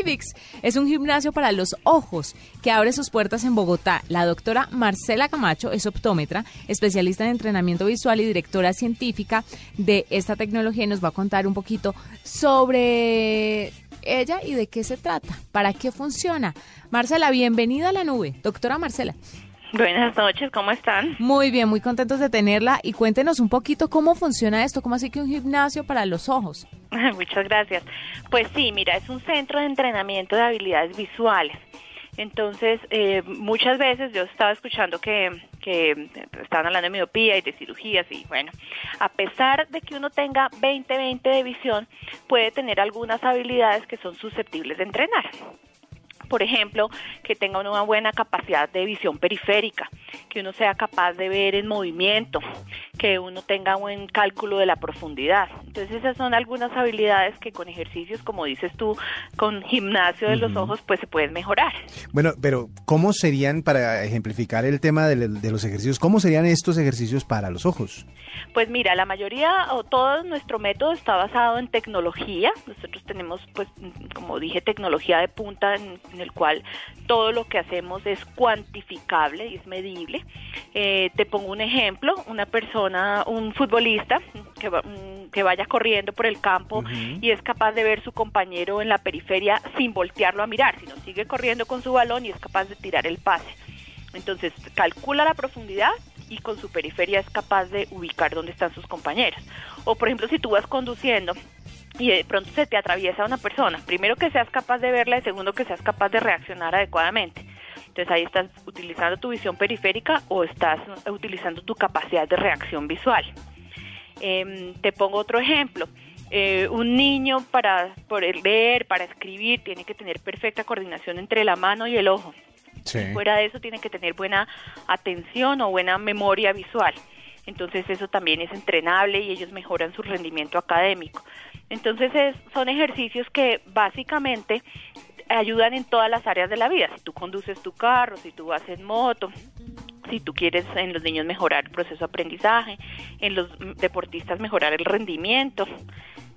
IVIX es un gimnasio para los ojos que abre sus puertas en Bogotá. La doctora Marcela Camacho es optómetra, especialista en entrenamiento visual y directora científica de esta tecnología y nos va a contar un poquito sobre ella y de qué se trata, para qué funciona. Marcela, bienvenida a la nube. Doctora Marcela. Buenas noches, ¿cómo están? Muy bien, muy contentos de tenerla y cuéntenos un poquito cómo funciona esto, cómo así que un gimnasio para los ojos. Muchas gracias. Pues sí, mira, es un centro de entrenamiento de habilidades visuales. Entonces, eh, muchas veces yo estaba escuchando que, que estaban hablando de miopía y de cirugías y bueno, a pesar de que uno tenga 20-20 de visión, puede tener algunas habilidades que son susceptibles de entrenar por ejemplo, que tenga una buena capacidad de visión periférica, que uno sea capaz de ver en movimiento, que uno tenga buen cálculo de la profundidad. Entonces esas son algunas habilidades que con ejercicios, como dices tú, con gimnasio de los ojos, pues se pueden mejorar. Bueno, pero ¿cómo serían, para ejemplificar el tema de, de los ejercicios, cómo serían estos ejercicios para los ojos? Pues mira, la mayoría o todo nuestro método está basado en tecnología. Nosotros tenemos, pues, como dije, tecnología de punta en, el cual todo lo que hacemos es cuantificable y es medible. Eh, te pongo un ejemplo, una persona, un futbolista que, mm, que vaya corriendo por el campo y es capaz de ver su compañero en la periferia sin voltearlo a mirar, sino sigue corriendo con su balón y es capaz de tirar el pase. Entonces, calcula la profundidad y con su periferia es capaz de ubicar dónde están sus compañeros. O por ejemplo, si tú vas conduciendo y de pronto se te atraviesa una persona, primero que seas capaz de verla y segundo que seas capaz de reaccionar adecuadamente. Entonces ahí estás utilizando tu visión periférica o estás utilizando tu capacidad de reacción visual. Em, te pongo otro ejemplo. Eh, un niño para poder leer, para escribir, tiene que tener perfecta coordinación entre la mano y el ojo. Fuera de eso tiene que tener buena atención o buena memoria visual. Entonces eso también es entrenable y ellos mejoran su rendimiento académico. Entonces son ejercicios que básicamente ayudan en todas las áreas de la vida. Si tú conduces tu carro, si tú vas en moto, si tú quieres en los niños mejorar el proceso de aprendizaje, en los deportistas mejorar el rendimiento.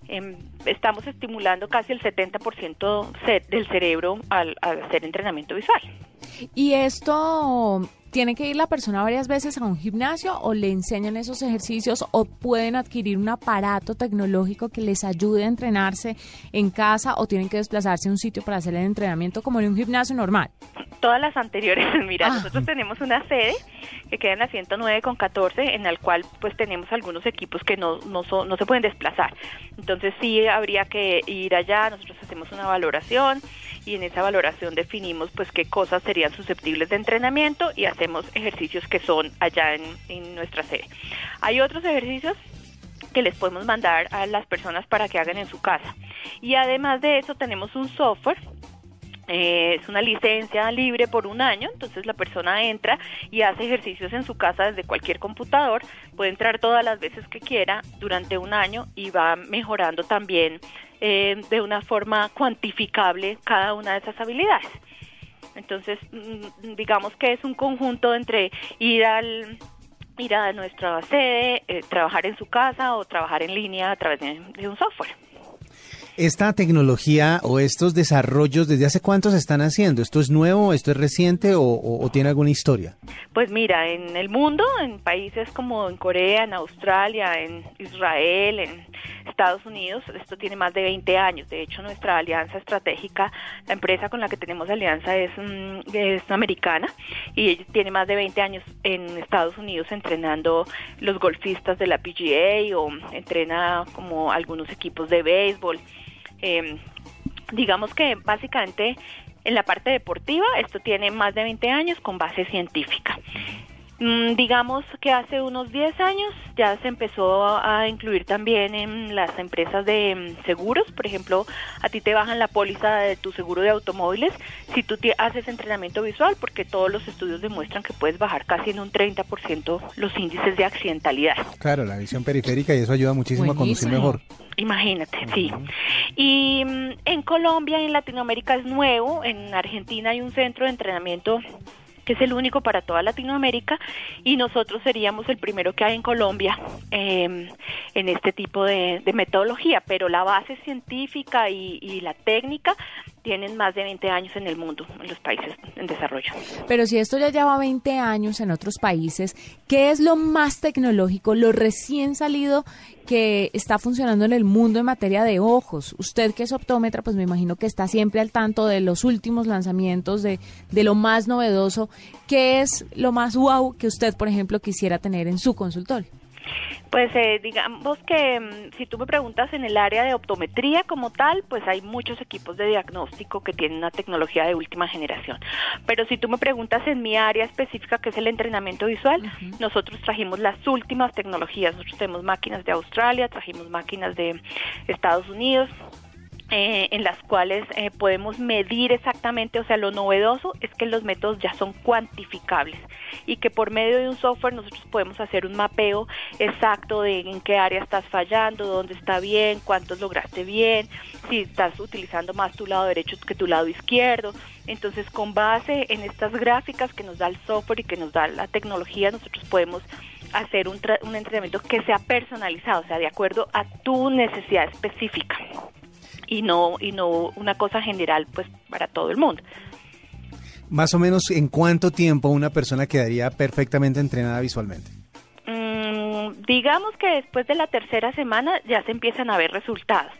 Em, estamos estimulando casi el 70% del cerebro al hacer entrenamiento visual. Y esto tiene que ir la persona varias veces a un gimnasio o le enseñan esos ejercicios o pueden adquirir un aparato tecnológico que les ayude a entrenarse en casa o tienen que desplazarse a un sitio para hacer el entrenamiento como en un gimnasio normal. Todas las anteriores, mira, ah. nosotros tenemos una sede que queda en la 109 con 14 en la cual pues tenemos algunos equipos que no, no, no se pueden desplazar. Entonces sí habría que ir allá, nosotros hacemos una valoración y en esa valoración definimos pues qué cosas serían susceptibles de entrenamiento y hacemos ejercicios que son allá en, nuestra sede. Hay otros ejercicios que les podemos mandar a las personas para que hagan en su casa. Y además de eso tenemos un software eh, es una licencia libre por un año, entonces la persona entra y hace ejercicios en su casa desde cualquier computador, puede entrar todas las veces que quiera durante un año y va mejorando también eh, de una forma cuantificable cada una de esas habilidades. Entonces, mm, digamos que es un conjunto entre ir al ir a nuestra sede, eh, trabajar en su casa o trabajar en línea a través de un software. ¿Esta tecnología o estos desarrollos desde hace cuánto se están haciendo? ¿Esto es nuevo, esto es reciente o, tiene alguna historia? Pues mira, en el mundo, en países como en Corea, en Australia, en Israel, en Estados Unidos, esto tiene más de 20 años. De hecho, nuestra alianza estratégica, la empresa con la que tenemos alianza es, mm, es americana y ella tiene más de 20 años en Estados Unidos entrenando los golfistas de la PGA o entrena como algunos equipos de béisbol. Eh, digamos que básicamente en la parte deportiva esto tiene más de 20 años con base científica. Mm, digamos que hace unos 10 años ya se empezó a incluir también en las empresas de mm, seguros. Por ejemplo, a ti te bajan la póliza de tu seguro de automóviles si tú haces entrenamiento visual, porque todos los estudios demuestran que puedes bajar casi en un 30% los índices de accidentalidad. Claro, la visión periférica y eso ayuda muchísimo a conducir mejor. Imagínate, sí. Y mm, en Colombia, en Latinoamérica es nuevo, en Argentina hay un centro de entrenamiento que es el único para toda Latinoamérica y nosotros seríamos el primero que hay en Colombia em, en este tipo de, metodología, pero la base científica y, la técnica tienen más de 20 años en el mundo, en los países en desarrollo. Pero si esto ya lleva 20 años en otros países, ¿qué es lo más tecnológico, lo recién salido que está funcionando en el mundo en materia de ojos? Usted que es optómetra, pues me imagino que está siempre al tanto de los últimos lanzamientos, de, de lo más novedoso. ¿Qué es lo más wow que usted, por ejemplo, quisiera tener en su consultorio? Pues eh, digamos que mm, si tú me preguntas en el área de optometría como tal, pues hay muchos equipos de diagnóstico que tienen una tecnología de última generación. Pero si tú me preguntas en mi área específica, que es el entrenamiento visual, nosotros trajimos las últimas tecnologías. Nosotros tenemos máquinas de Australia, trajimos máquinas de Estados Unidos, eh, en las cuales eh, podemos medir exactamente, o sea, lo novedoso es que los métodos ya son cuantificables y que por medio de un software nosotros podemos hacer un mapeo exacto de en qué área estás fallando, dónde está bien, cuántos lograste bien, si estás utilizando más tu lado derecho que tu lado izquierdo. Entonces, con base en estas gráficas que nos da el software y que nos da la tecnología, nosotros podemos hacer un, un entrenamiento que sea personalizado, o sea, de acuerdo a tu necesidad específica y no y no una cosa general pues para todo el mundo. Más o menos en cuánto tiempo una persona quedaría perfectamente entrenada visualmente? Mm, digamos que después de la tercera semana ya se empiezan a ver resultados,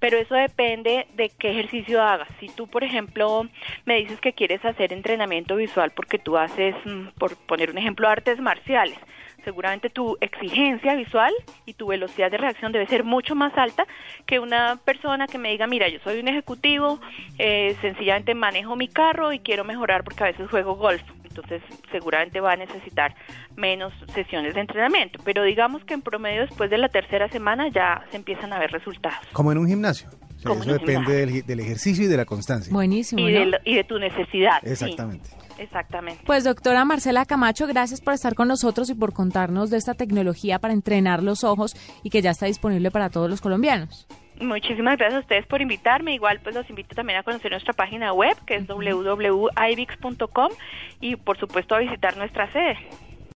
pero eso depende de qué ejercicio hagas. Si tú, por ejemplo, me dices que quieres hacer entrenamiento visual porque tú haces, mm, por poner un ejemplo, artes marciales, seguramente tu exigencia visual y tu velocidad de reacción debe ser mucho más alta que una persona que me diga, mira, yo soy un ejecutivo, eh, sencillamente manejo mi carro y quiero mejorar porque a veces juego golf. Entonces seguramente va a necesitar menos sesiones de entrenamiento. Pero digamos que en promedio después de la tercera semana ya se empiezan a ver resultados. Como en un gimnasio. eso depende del, ejercicio y de la constancia. Buenísimo. Y, de, y de, tu necesidad. Exactamente. Exactamente. Pues doctora Marcela Camacho, gracias por estar con nosotros y por contarnos de esta tecnología para entrenar los ojos y que ya está disponible para todos los colombianos. Muchísimas gracias a ustedes por invitarme. Igual pues los invito también a conocer nuestra página web que es www.ivix.com y por supuesto a visitar nuestra sede.